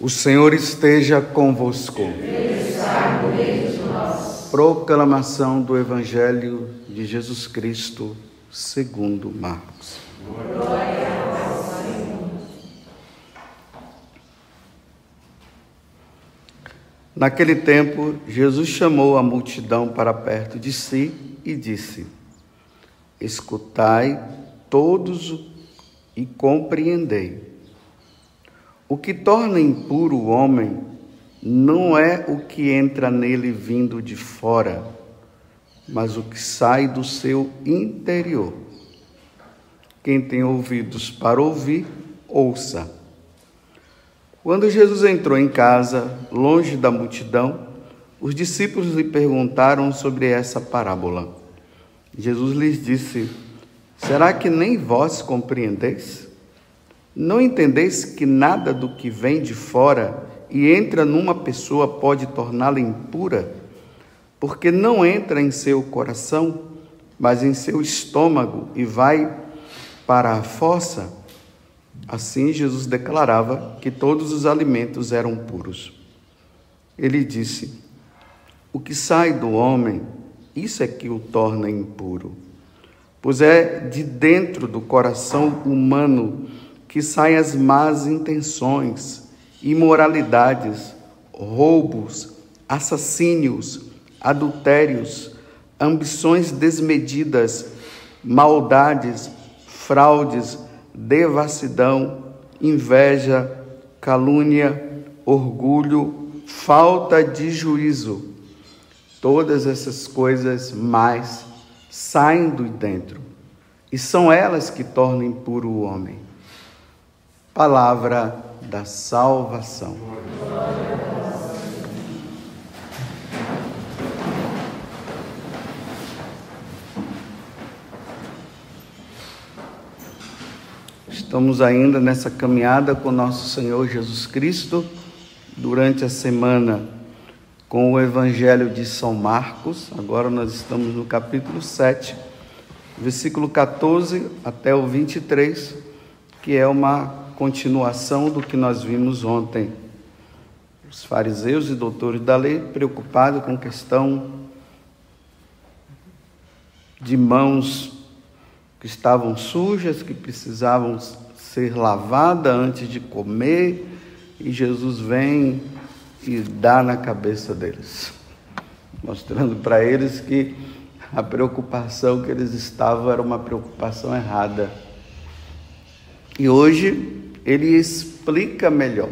O Senhor esteja convosco. Proclamação do Evangelho de Jesus Cristo, segundo Marcos. Naquele tempo, Jesus chamou a multidão para perto de si e disse: Escutai todos e compreendei. O que torna impuro o homem não é o que entra nele vindo de fora, mas o que sai do seu interior. Quem tem ouvidos para ouvir, ouça. Quando Jesus entrou em casa, longe da multidão, os discípulos lhe perguntaram sobre essa parábola. Jesus lhes disse: Será que nem vós compreendeis? Não entendeis que nada do que vem de fora e entra numa pessoa pode torná-la impura? Porque não entra em seu coração, mas em seu estômago e vai para a fossa? Assim Jesus declarava que todos os alimentos eram puros. Ele disse: O que sai do homem, isso é que o torna impuro. Pois é de dentro do coração humano que saem as más intenções, imoralidades, roubos, assassínios, adultérios, ambições desmedidas, maldades, fraudes, devassidão, inveja, calúnia, orgulho, falta de juízo. Todas essas coisas mais saem do dentro e são elas que tornam impuro o homem palavra da salvação. Estamos ainda nessa caminhada com nosso Senhor Jesus Cristo durante a semana com o Evangelho de São Marcos. Agora nós estamos no capítulo 7, versículo 14 até o 23, que é uma continuação do que nós vimos ontem. Os fariseus e doutores da lei preocupados com questão de mãos que estavam sujas, que precisavam ser lavadas antes de comer, e Jesus vem e dá na cabeça deles, mostrando para eles que a preocupação que eles estavam era uma preocupação errada. E hoje ele explica melhor.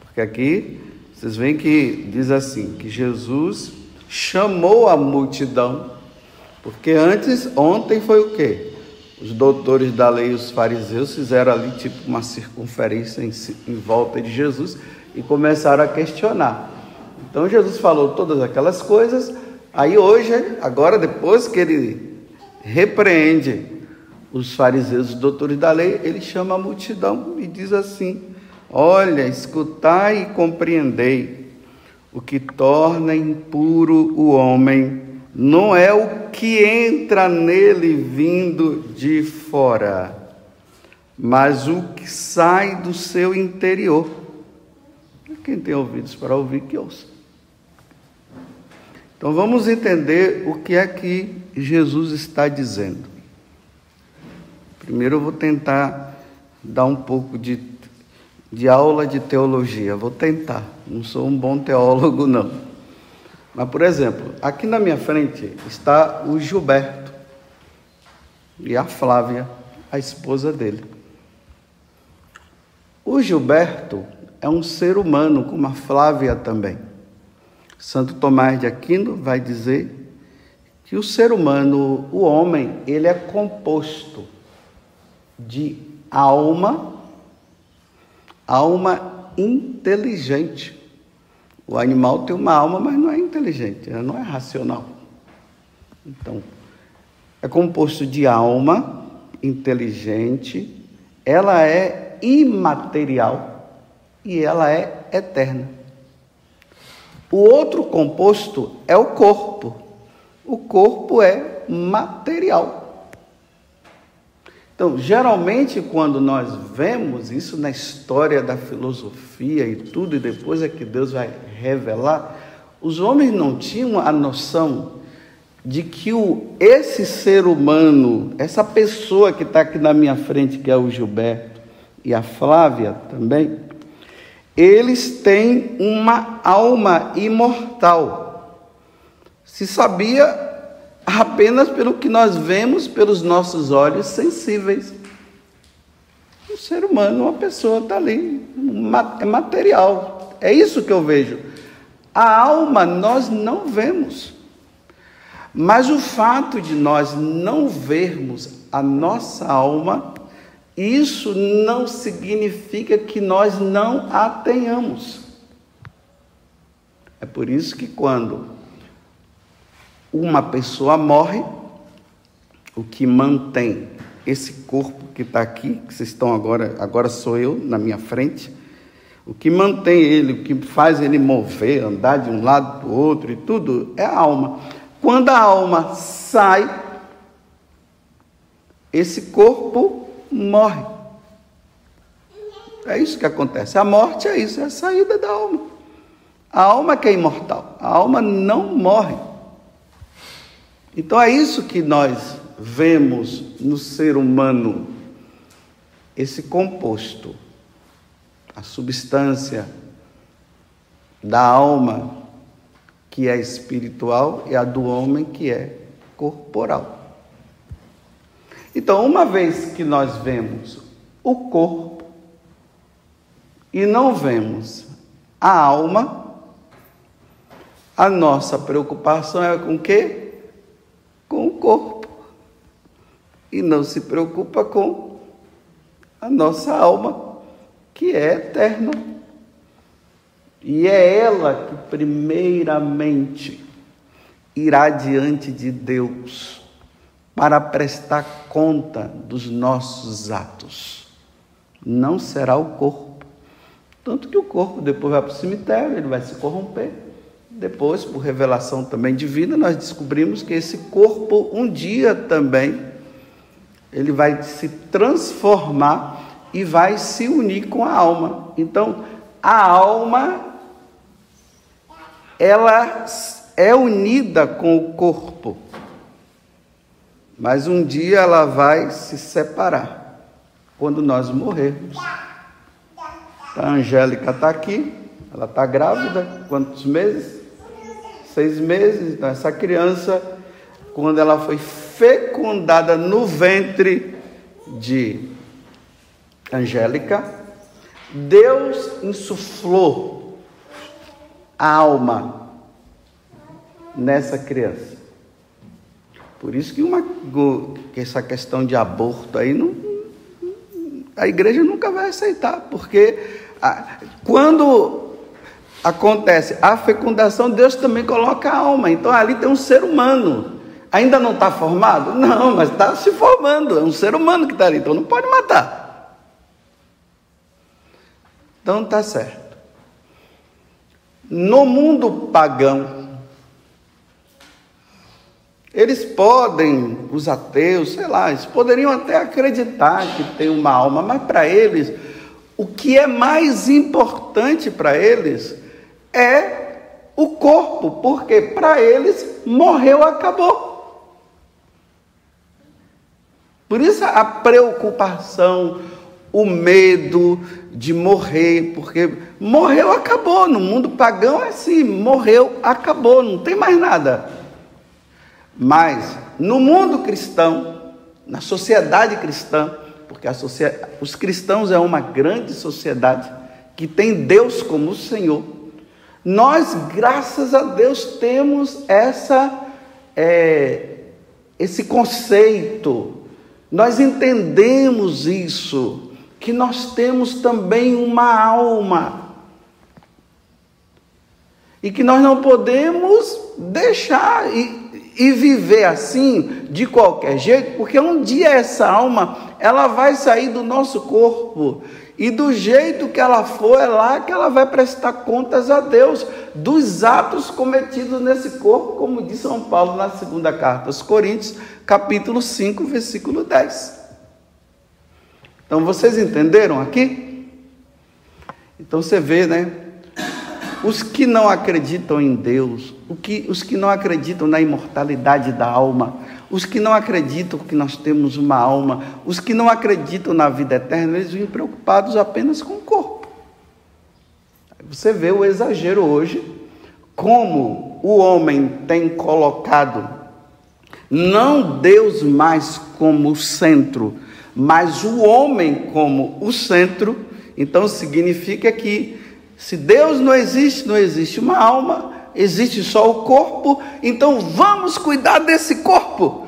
Porque aqui vocês veem que diz assim, que Jesus chamou a multidão, porque antes, ontem foi o quê? Os doutores da lei, os fariseus, fizeram ali tipo uma circunferência em, em volta de Jesus e começaram a questionar. Então Jesus falou todas aquelas coisas, aí hoje, agora depois que ele repreende os fariseus, os doutores da lei, ele chama a multidão e diz assim: Olha, escutai e compreendei. O que torna impuro o homem não é o que entra nele vindo de fora, mas o que sai do seu interior. Quem tem ouvidos para ouvir, que ouça. Então vamos entender o que é que Jesus está dizendo. Primeiro eu vou tentar dar um pouco de, de aula de teologia. Vou tentar. Não sou um bom teólogo, não. Mas, por exemplo, aqui na minha frente está o Gilberto e a Flávia, a esposa dele. O Gilberto é um ser humano, como a Flávia também. Santo Tomás de Aquino vai dizer que o ser humano, o homem, ele é composto de alma, alma inteligente. O animal tem uma alma, mas não é inteligente, não é racional. Então, é composto de alma inteligente, ela é imaterial e ela é eterna. O outro composto é o corpo. O corpo é material. Então, geralmente, quando nós vemos isso na história da filosofia e tudo, e depois é que Deus vai revelar, os homens não tinham a noção de que o, esse ser humano, essa pessoa que está aqui na minha frente, que é o Gilberto, e a Flávia também, eles têm uma alma imortal. Se sabia apenas pelo que nós vemos pelos nossos olhos sensíveis. O ser humano, uma pessoa está ali, é material. É isso que eu vejo. A alma nós não vemos. Mas o fato de nós não vermos a nossa alma, isso não significa que nós não a tenhamos. É por isso que quando uma pessoa morre, o que mantém esse corpo que está aqui, que vocês estão agora, agora sou eu na minha frente, o que mantém ele, o que faz ele mover, andar de um lado para o outro e tudo, é a alma. Quando a alma sai, esse corpo morre. É isso que acontece. A morte é isso, é a saída da alma. A alma que é imortal. A alma não morre. Então é isso que nós vemos no ser humano, esse composto, a substância da alma que é espiritual e a do homem que é corporal. Então, uma vez que nós vemos o corpo e não vemos a alma, a nossa preocupação é com o quê? Corpo e não se preocupa com a nossa alma, que é eterna. E é ela que, primeiramente, irá diante de Deus para prestar conta dos nossos atos. Não será o corpo. Tanto que o corpo depois vai para o cemitério, ele vai se corromper depois, por revelação também divina, nós descobrimos que esse corpo um dia também ele vai se transformar e vai se unir com a alma. Então, a alma ela é unida com o corpo. Mas um dia ela vai se separar quando nós morrermos. A Angélica está aqui, ela está grávida, quantos meses? Seis meses. Então, essa criança, quando ela foi fecundada no ventre de Angélica, Deus insuflou a alma nessa criança. Por isso que, uma, que essa questão de aborto aí não, a igreja nunca vai aceitar, porque a, quando acontece a fecundação, Deus também coloca a alma. Então ali tem um ser humano. Ainda não está formado? Não, mas está se formando. É um ser humano que está ali, então não pode matar. Então está certo. No mundo pagão, eles podem, os ateus, sei lá, eles poderiam até acreditar que tem uma alma, mas para eles, o que é mais importante para eles é o corpo, porque para eles morreu, acabou. Por isso a preocupação, o medo de morrer, porque morreu, acabou. No mundo pagão é assim: morreu, acabou, não tem mais nada. Mas no mundo cristão, na sociedade cristã, porque sociedade, os cristãos é uma grande sociedade que tem Deus como Senhor nós, graças a Deus, temos essa, é, esse conceito, nós entendemos isso, que nós temos também uma alma, e que nós não podemos deixar e, e viver assim, de qualquer jeito, porque um dia essa alma, ela vai sair do nosso corpo, e do jeito que ela for, é lá que ela vai prestar contas a Deus dos atos cometidos nesse corpo, como diz São Paulo na segunda carta aos Coríntios, capítulo 5, versículo 10. Então vocês entenderam aqui? Então você vê, né? Os que não acreditam em Deus, os que não acreditam na imortalidade da alma, os que não acreditam que nós temos uma alma, os que não acreditam na vida eterna, eles vêm preocupados apenas com o corpo. Você vê o exagero hoje, como o homem tem colocado não Deus mais como centro, mas o homem como o centro, então significa que se Deus não existe, não existe uma alma, existe só o corpo, então vamos cuidar desse corpo.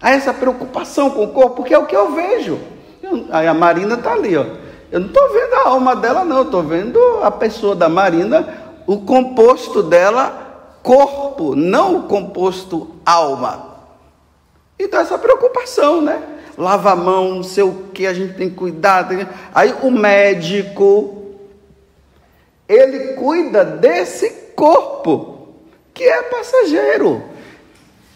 Há essa preocupação com o corpo, porque é o que eu vejo. aí a Marina está ali, ó. Eu não estou vendo a alma dela, não, estou vendo a pessoa da Marina, o composto dela, corpo, não o composto alma. Então essa preocupação, né? Lava a mão, não sei o que, a gente tem que cuidar. Aí o médico, ele cuida desse corpo, que é passageiro.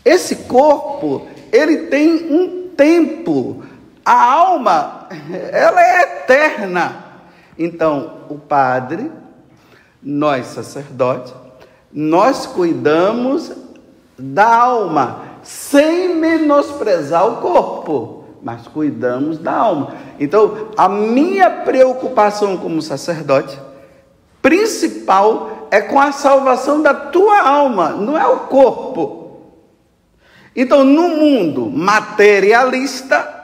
Esse corpo, ele tem um tempo. A alma, ela é eterna. Então, o padre, nós sacerdotes, nós cuidamos da alma, sem menosprezar o corpo, mas cuidamos da alma. Então, a minha preocupação como sacerdote principal é com a salvação da tua alma, não é o corpo. Então, no mundo materialista,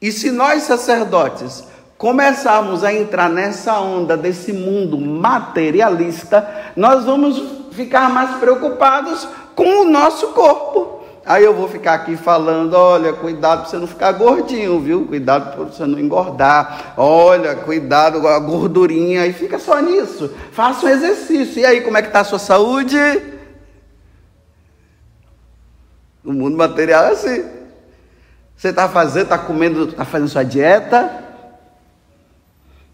e se nós sacerdotes começarmos a entrar nessa onda desse mundo materialista, nós vamos ficar mais preocupados com o nosso corpo. Aí eu vou ficar aqui falando, olha, cuidado para você não ficar gordinho, viu? Cuidado para você não engordar. Olha, cuidado com a gordurinha. E fica só nisso. Faça um exercício. E aí, como é que está a sua saúde? No mundo material é assim. Você está fazendo, está comendo, está fazendo sua dieta,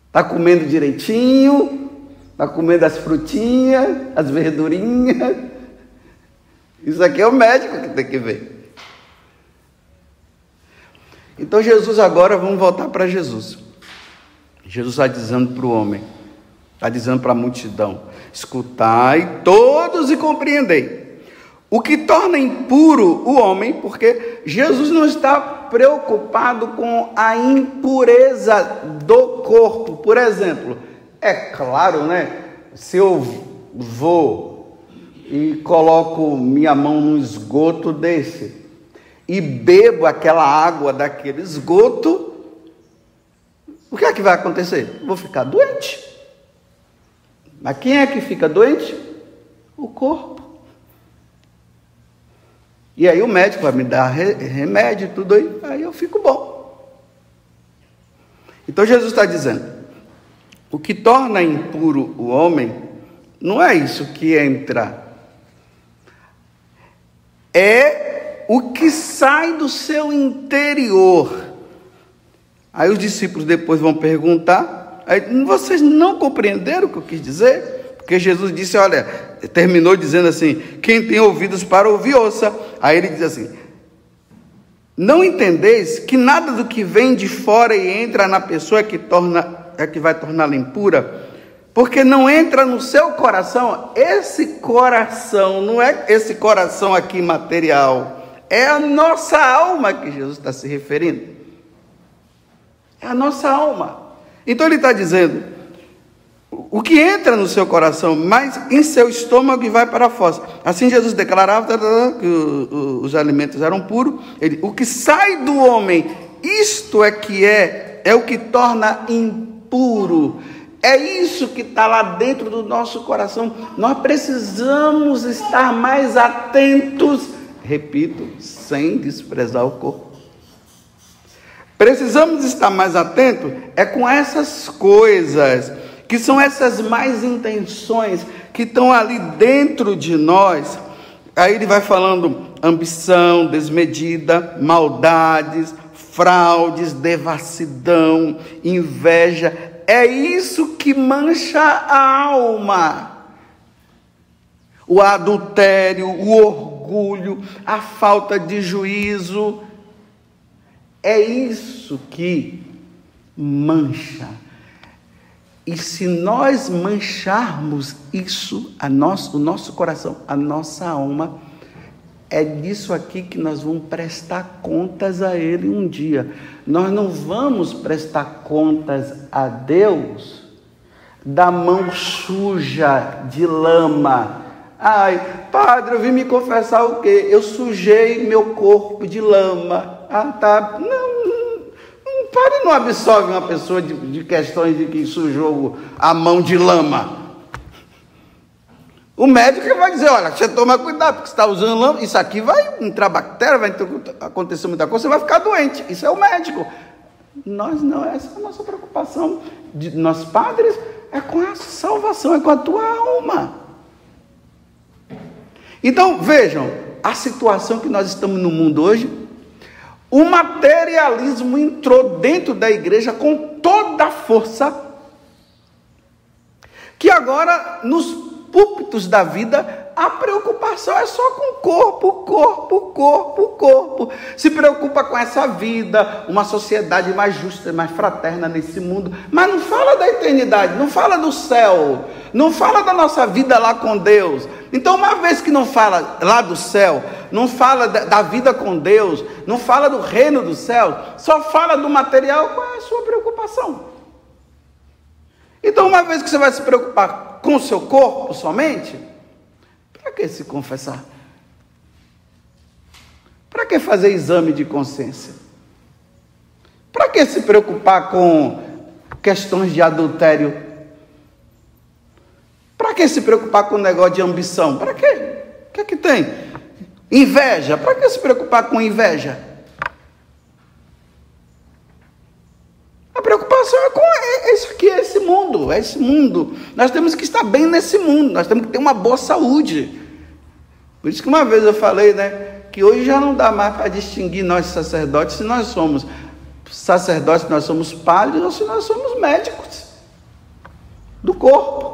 está comendo direitinho, está comendo as frutinhas, as verdurinhas. Isso aqui é o médico que tem que ver. Então Jesus agora, vamos voltar para Jesus. Jesus está dizendo para o homem, está dizendo para a multidão: escutai todos e compreendei. O que torna impuro o homem, porque Jesus não está preocupado com a impureza do corpo. Por exemplo, é claro, né? Se eu vou e coloco minha mão no esgoto desse e bebo aquela água daquele esgoto, o que é que vai acontecer? Vou ficar doente. Mas quem é que fica doente? O corpo. E aí o médico vai me dar remédio e tudo aí, aí eu fico bom. Então Jesus está dizendo: o que torna impuro o homem não é isso que entra, é o que sai do seu interior. Aí os discípulos depois vão perguntar, vocês não compreenderam o que eu quis dizer? Porque Jesus disse, olha, terminou dizendo assim: quem tem ouvidos para ouvir, ouça. Aí ele diz assim: Não entendeis que nada do que vem de fora e entra na pessoa é que torna é que vai torná-la impura? Porque não entra no seu coração, esse coração, não é esse coração aqui material, é a nossa alma que Jesus está se referindo. É a nossa alma. Então ele está dizendo: o que entra no seu coração, mas em seu estômago e vai para a fossa. Assim Jesus declarava que os alimentos eram puros. Ele, o que sai do homem, isto é que é, é o que torna impuro. É isso que está lá dentro do nosso coração. Nós precisamos estar mais atentos, repito, sem desprezar o corpo. Precisamos estar mais atentos é com essas coisas que são essas mais intenções que estão ali dentro de nós. Aí ele vai falando ambição desmedida, maldades, fraudes, devassidão, inveja. É isso que mancha a alma. O adultério, o orgulho, a falta de juízo. É isso que mancha. E se nós mancharmos isso, a nosso, o nosso coração, a nossa alma, é disso aqui que nós vamos prestar contas a Ele um dia. Nós não vamos prestar contas a Deus da mão suja de lama. Ai, padre, eu vim me confessar o quê? Eu sujei meu corpo de lama. Ah, tá. Não, não, padre não absolve uma pessoa de, de questões de que sujou a mão de lama. O médico vai dizer, olha, você toma cuidado, porque você está usando lama, isso aqui vai entrar bactéria, vai acontecer muita coisa, você vai ficar doente. Isso é o médico. Nós não, essa é a nossa preocupação de nós padres, é com a salvação, é com a tua alma. Então, vejam, a situação que nós estamos no mundo hoje, o materialismo entrou dentro da igreja com toda a força, que agora nos púlpitos da vida, a preocupação é só com o corpo, corpo, corpo, corpo. Se preocupa com essa vida, uma sociedade mais justa, mais fraterna nesse mundo, mas não fala da eternidade, não fala do céu, não fala da nossa vida lá com Deus. Então, uma vez que não fala lá do céu, não fala da vida com Deus, não fala do reino do céu, só fala do material, qual é a sua preocupação? Então, uma vez que você vai se preocupar com o seu corpo somente? Para que se confessar? Para que fazer exame de consciência? Para que se preocupar com questões de adultério? Para que se preocupar com o negócio de ambição? Para quê? O que é que tem? Inveja? Para que se preocupar com inveja? É com é isso aqui, é esse mundo, é esse mundo. Nós temos que estar bem nesse mundo, nós temos que ter uma boa saúde. Por isso que uma vez eu falei, né, que hoje já não dá mais para distinguir nós sacerdotes se nós somos sacerdotes, se nós somos padres ou se nós somos médicos do corpo.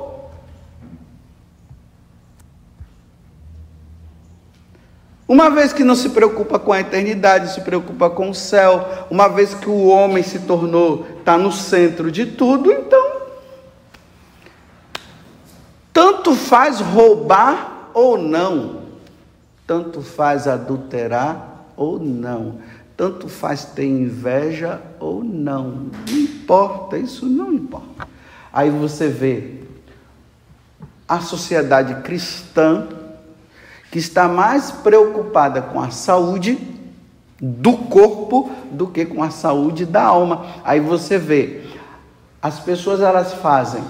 Uma vez que não se preocupa com a eternidade, se preocupa com o céu, uma vez que o homem se tornou, está no centro de tudo, então, tanto faz roubar ou não, tanto faz adulterar ou não, tanto faz ter inveja ou não, não importa, isso não importa. Aí você vê a sociedade cristã que está mais preocupada com a saúde do corpo do que com a saúde da alma. Aí você vê, as pessoas elas fazem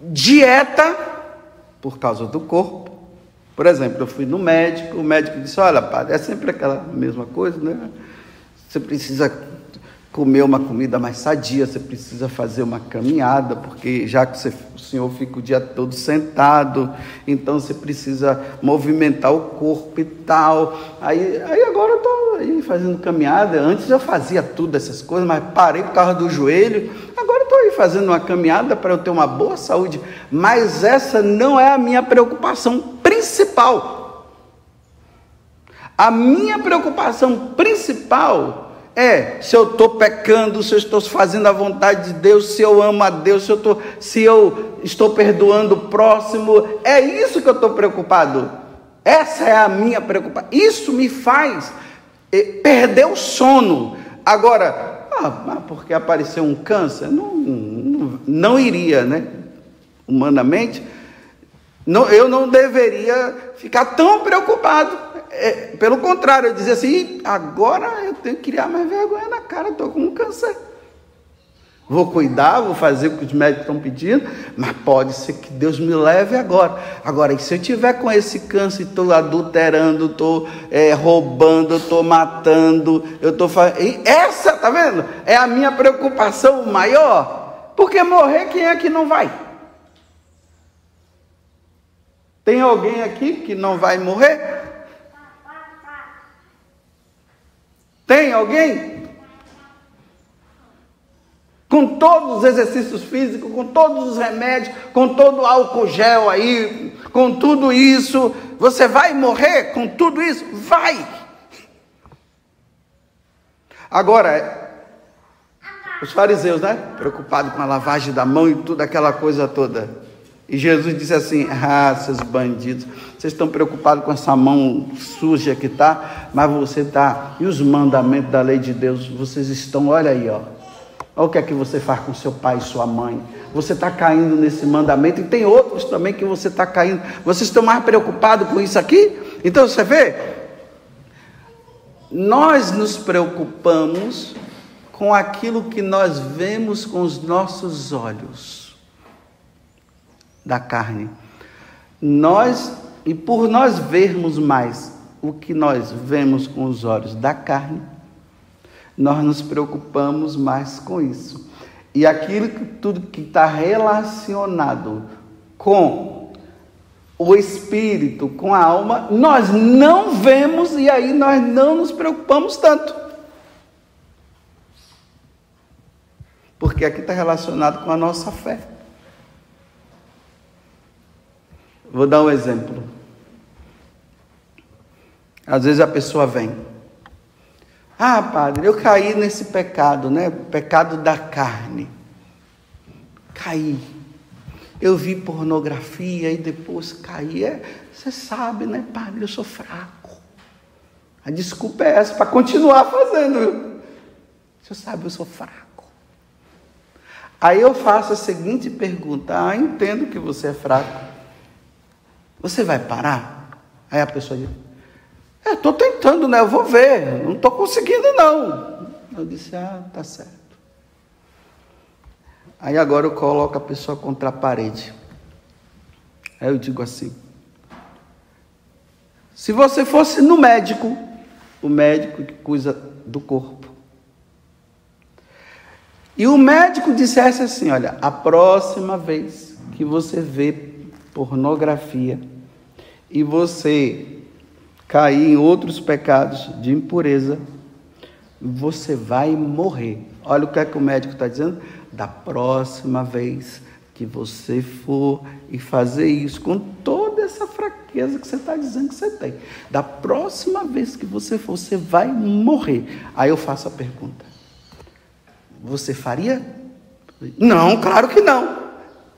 dieta por causa do corpo. Por exemplo, eu fui no médico, o médico disse: Olha, padre, é sempre aquela mesma coisa, né? Você precisa comer uma comida mais sadia, você precisa fazer uma caminhada, porque já que você, o senhor fica o dia todo sentado, então você precisa movimentar o corpo e tal. Aí, aí agora eu estou aí fazendo caminhada. Antes eu fazia tudo essas coisas, mas parei por causa do joelho. Agora estou aí fazendo uma caminhada para eu ter uma boa saúde. Mas essa não é a minha preocupação principal. A minha preocupação principal é, se eu estou pecando, se eu estou fazendo a vontade de Deus, se eu amo a Deus, se eu, tô, se eu estou perdoando o próximo, é isso que eu estou preocupado. Essa é a minha preocupação. Isso me faz eh, perder o sono. Agora, ah, porque apareceu um câncer, não, não, não iria, né? Humanamente, não, eu não deveria ficar tão preocupado é, pelo contrário, eu dizia assim: agora eu tenho que criar mais vergonha na cara, estou com um câncer. Vou cuidar, vou fazer o que os médicos estão pedindo, mas pode ser que Deus me leve agora. Agora, se eu tiver com esse câncer, estou adulterando, estou é, roubando, estou matando, eu estou fazendo. Essa, tá vendo? É a minha preocupação maior. Porque morrer, quem é que não vai? Tem alguém aqui que não vai morrer? Tem alguém? Com todos os exercícios físicos, com todos os remédios, com todo o álcool gel aí, com tudo isso, você vai morrer com tudo isso? Vai! Agora, os fariseus, né? Preocupados com a lavagem da mão e tudo aquela coisa toda. E Jesus disse assim: Ah, seus bandidos, vocês estão preocupados com essa mão suja que está, mas você está. E os mandamentos da lei de Deus, vocês estão, olha aí, ó. Olha o que é que você faz com seu pai e sua mãe. Você está caindo nesse mandamento e tem outros também que você está caindo. Vocês estão mais preocupados com isso aqui? Então você vê, nós nos preocupamos com aquilo que nós vemos com os nossos olhos da carne. Nós, e por nós vermos mais o que nós vemos com os olhos da carne, nós nos preocupamos mais com isso. E aquilo que tudo que está relacionado com o espírito, com a alma, nós não vemos e aí nós não nos preocupamos tanto. Porque aqui está relacionado com a nossa fé. Vou dar um exemplo. Às vezes a pessoa vem, ah, padre, eu caí nesse pecado, né? Pecado da carne. Caí. Eu vi pornografia e depois caí. É, você sabe, né, padre? Eu sou fraco. A desculpa é essa para continuar fazendo. Você sabe, eu sou fraco. Aí eu faço a seguinte pergunta: Ah, entendo que você é fraco. Você vai parar? Aí a pessoa diz: é, estou tentando, né? Eu vou ver. Não estou conseguindo, não. Eu disse, ah, tá certo. Aí agora eu coloco a pessoa contra a parede. Aí eu digo assim: se você fosse no médico, o médico que cuida do corpo, e o médico dissesse assim: olha, a próxima vez que você vê pornografia e você cair em outros pecados de impureza, você vai morrer. Olha o que é que o médico está dizendo. Da próxima vez que você for e fazer isso com toda essa fraqueza que você está dizendo que você tem, da próxima vez que você for, você vai morrer. Aí eu faço a pergunta: Você faria? Não, claro que não.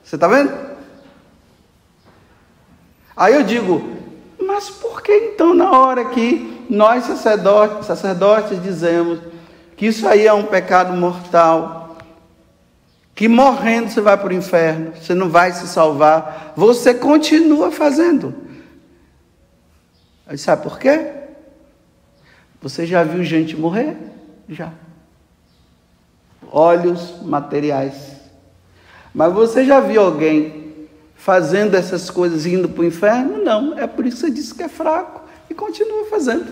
Você está vendo? Aí eu digo: mas por que então, na hora que nós sacerdotes, sacerdotes dizemos que isso aí é um pecado mortal, que morrendo você vai para o inferno, você não vai se salvar, você continua fazendo? Aí sabe por quê? Você já viu gente morrer? Já. Olhos materiais. Mas você já viu alguém fazendo essas coisas indo para o inferno? Não, é por isso que você disse que é fraco e continua fazendo.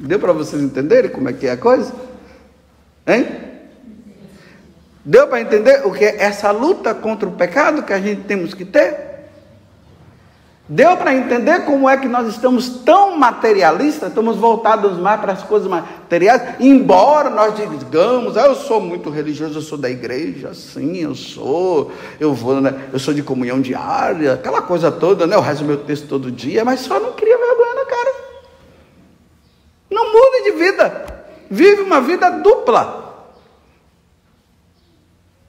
Deu para vocês entenderem como é que é a coisa? Hein? Deu para entender o que é essa luta contra o pecado que a gente temos que ter? Deu para entender como é que nós estamos tão materialistas, estamos voltados mais para as coisas materiais, embora nós digamos, ah, eu sou muito religioso, eu sou da igreja, sim, eu sou, eu vou, né, eu sou de comunhão diária, aquela coisa toda, né? Eu rezo meu texto todo dia, mas só não cria vergonha na cara. Não mude de vida. Vive uma vida dupla.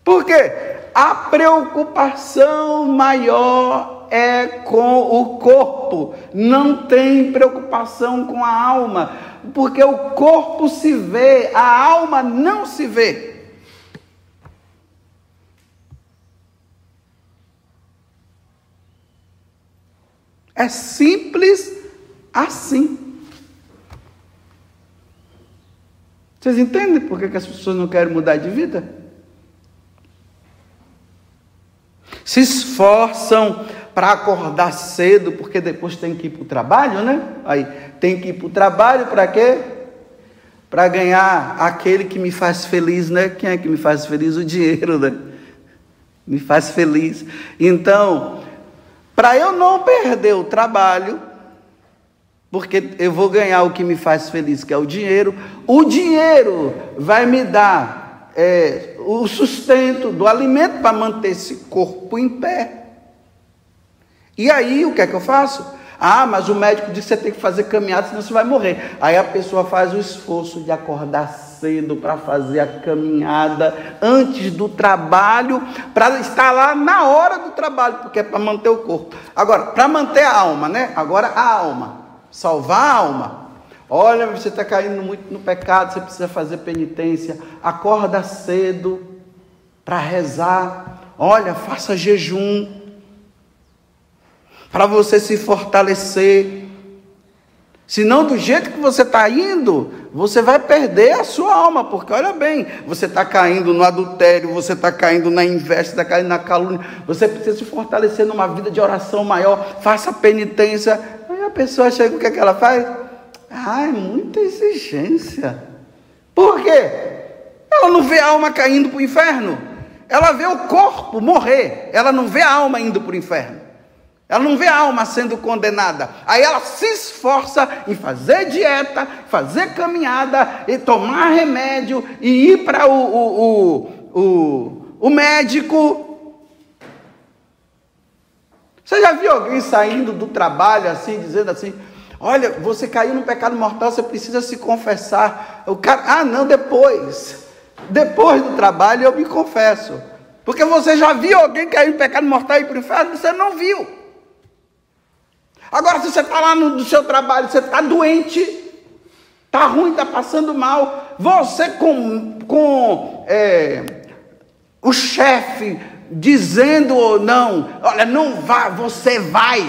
Por quê? A preocupação maior é com o corpo, não tem preocupação com a alma, porque o corpo se vê, a alma não se vê. É simples assim. Vocês entendem por que, as pessoas não querem mudar de vida? Se esforçam para acordar cedo, porque depois tem que ir para o trabalho, né? Aí tem que ir para o trabalho para quê? Para ganhar aquele que me faz feliz, né? Quem é que me faz feliz? O dinheiro, né? Me faz feliz. Então, para eu não perder o trabalho, porque eu vou ganhar o que me faz feliz, que é o dinheiro, o dinheiro vai me dar é, o sustento do alimento para manter esse corpo em pé. E aí, o que é que eu faço? Ah, mas o médico disse que você tem que fazer caminhada, senão você vai morrer. Aí a pessoa faz o esforço de acordar cedo para fazer a caminhada antes do trabalho, para estar lá na hora do trabalho, porque é para manter o corpo. Agora, para manter a alma, né? Agora a alma, salvar a alma. Olha, você está caindo muito no pecado, você precisa fazer penitência. Acorda cedo para rezar. Olha, faça jejum para você se fortalecer. Senão, do jeito que você está indo, você vai perder a sua alma, porque olha bem, você está caindo no adultério, você está caindo na inveja, está caindo na calúnia, você precisa se fortalecer numa vida de oração maior, faça penitência. Aí a pessoa chega, o que, é que ela faz? Ah, é muita exigência. Por quê? Ela não vê a alma caindo para o inferno, ela vê o corpo morrer, ela não vê a alma indo para o inferno. Ela não vê a alma sendo condenada. Aí ela se esforça em fazer dieta, fazer caminhada, e tomar remédio, e ir para o, o, o, o, o médico. Você já viu alguém saindo do trabalho assim, dizendo assim: Olha, você caiu no pecado mortal, você precisa se confessar. O cara, ah, não, depois. Depois do trabalho eu me confesso. Porque você já viu alguém cair no pecado mortal e ir para o inferno? Você não viu. Agora, se você está lá no, no seu trabalho, você está doente, está ruim, está passando mal, você com, com é, o chefe dizendo ou não, olha, não vá, você vai,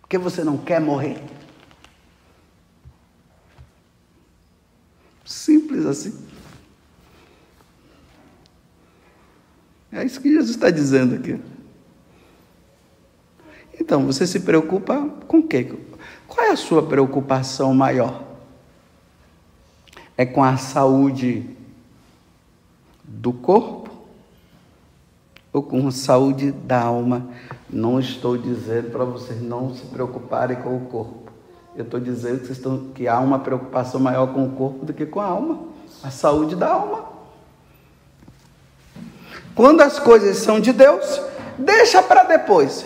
porque você não quer morrer. Simples assim. É isso que Jesus está dizendo aqui. Então, você se preocupa com o quê? Qual é a sua preocupação maior? É com a saúde do corpo ou com a saúde da alma? Não estou dizendo para vocês não se preocuparem com o corpo. Eu estou dizendo que, estão, que há uma preocupação maior com o corpo do que com a alma. A saúde da alma. Quando as coisas são de Deus, deixa para depois.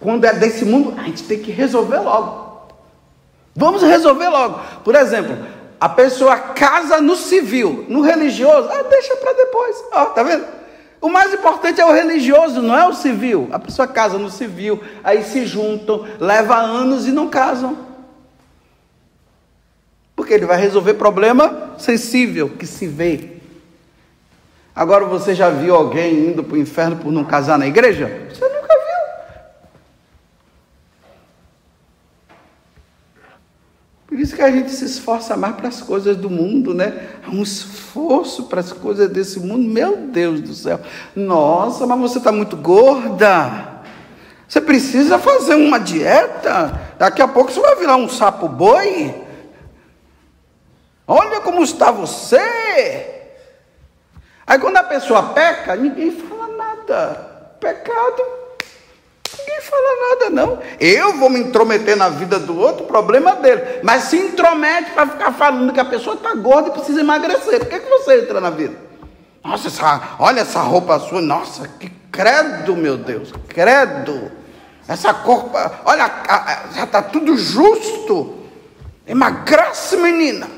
Quando é desse mundo, a gente tem que resolver logo. Vamos resolver logo. Por exemplo, a pessoa casa no civil, no religioso, ah, deixa para depois. Ó, tá vendo? O mais importante é o religioso, não é o civil. A pessoa casa no civil, aí se juntam, leva anos e não casam. Porque ele vai resolver problema sensível que se vê. Agora você já viu alguém indo para o inferno por não casar na igreja? Você nunca Por isso que a gente se esforça mais para as coisas do mundo, né? Um esforço para as coisas desse mundo. Meu Deus do céu. Nossa, mas você está muito gorda. Você precisa fazer uma dieta. Daqui a pouco você vai virar um sapo boi. Olha como está você. Aí quando a pessoa peca, ninguém fala nada. Pecado Ninguém fala nada, não. Eu vou me intrometer na vida do outro, problema dele. Mas se intromete para ficar falando que a pessoa está gorda e precisa emagrecer. Por que, que você entra na vida? Nossa, essa, olha essa roupa sua. Nossa, que credo, meu Deus. Credo. Essa cor, olha, já está tudo justo. Emagrece, menina.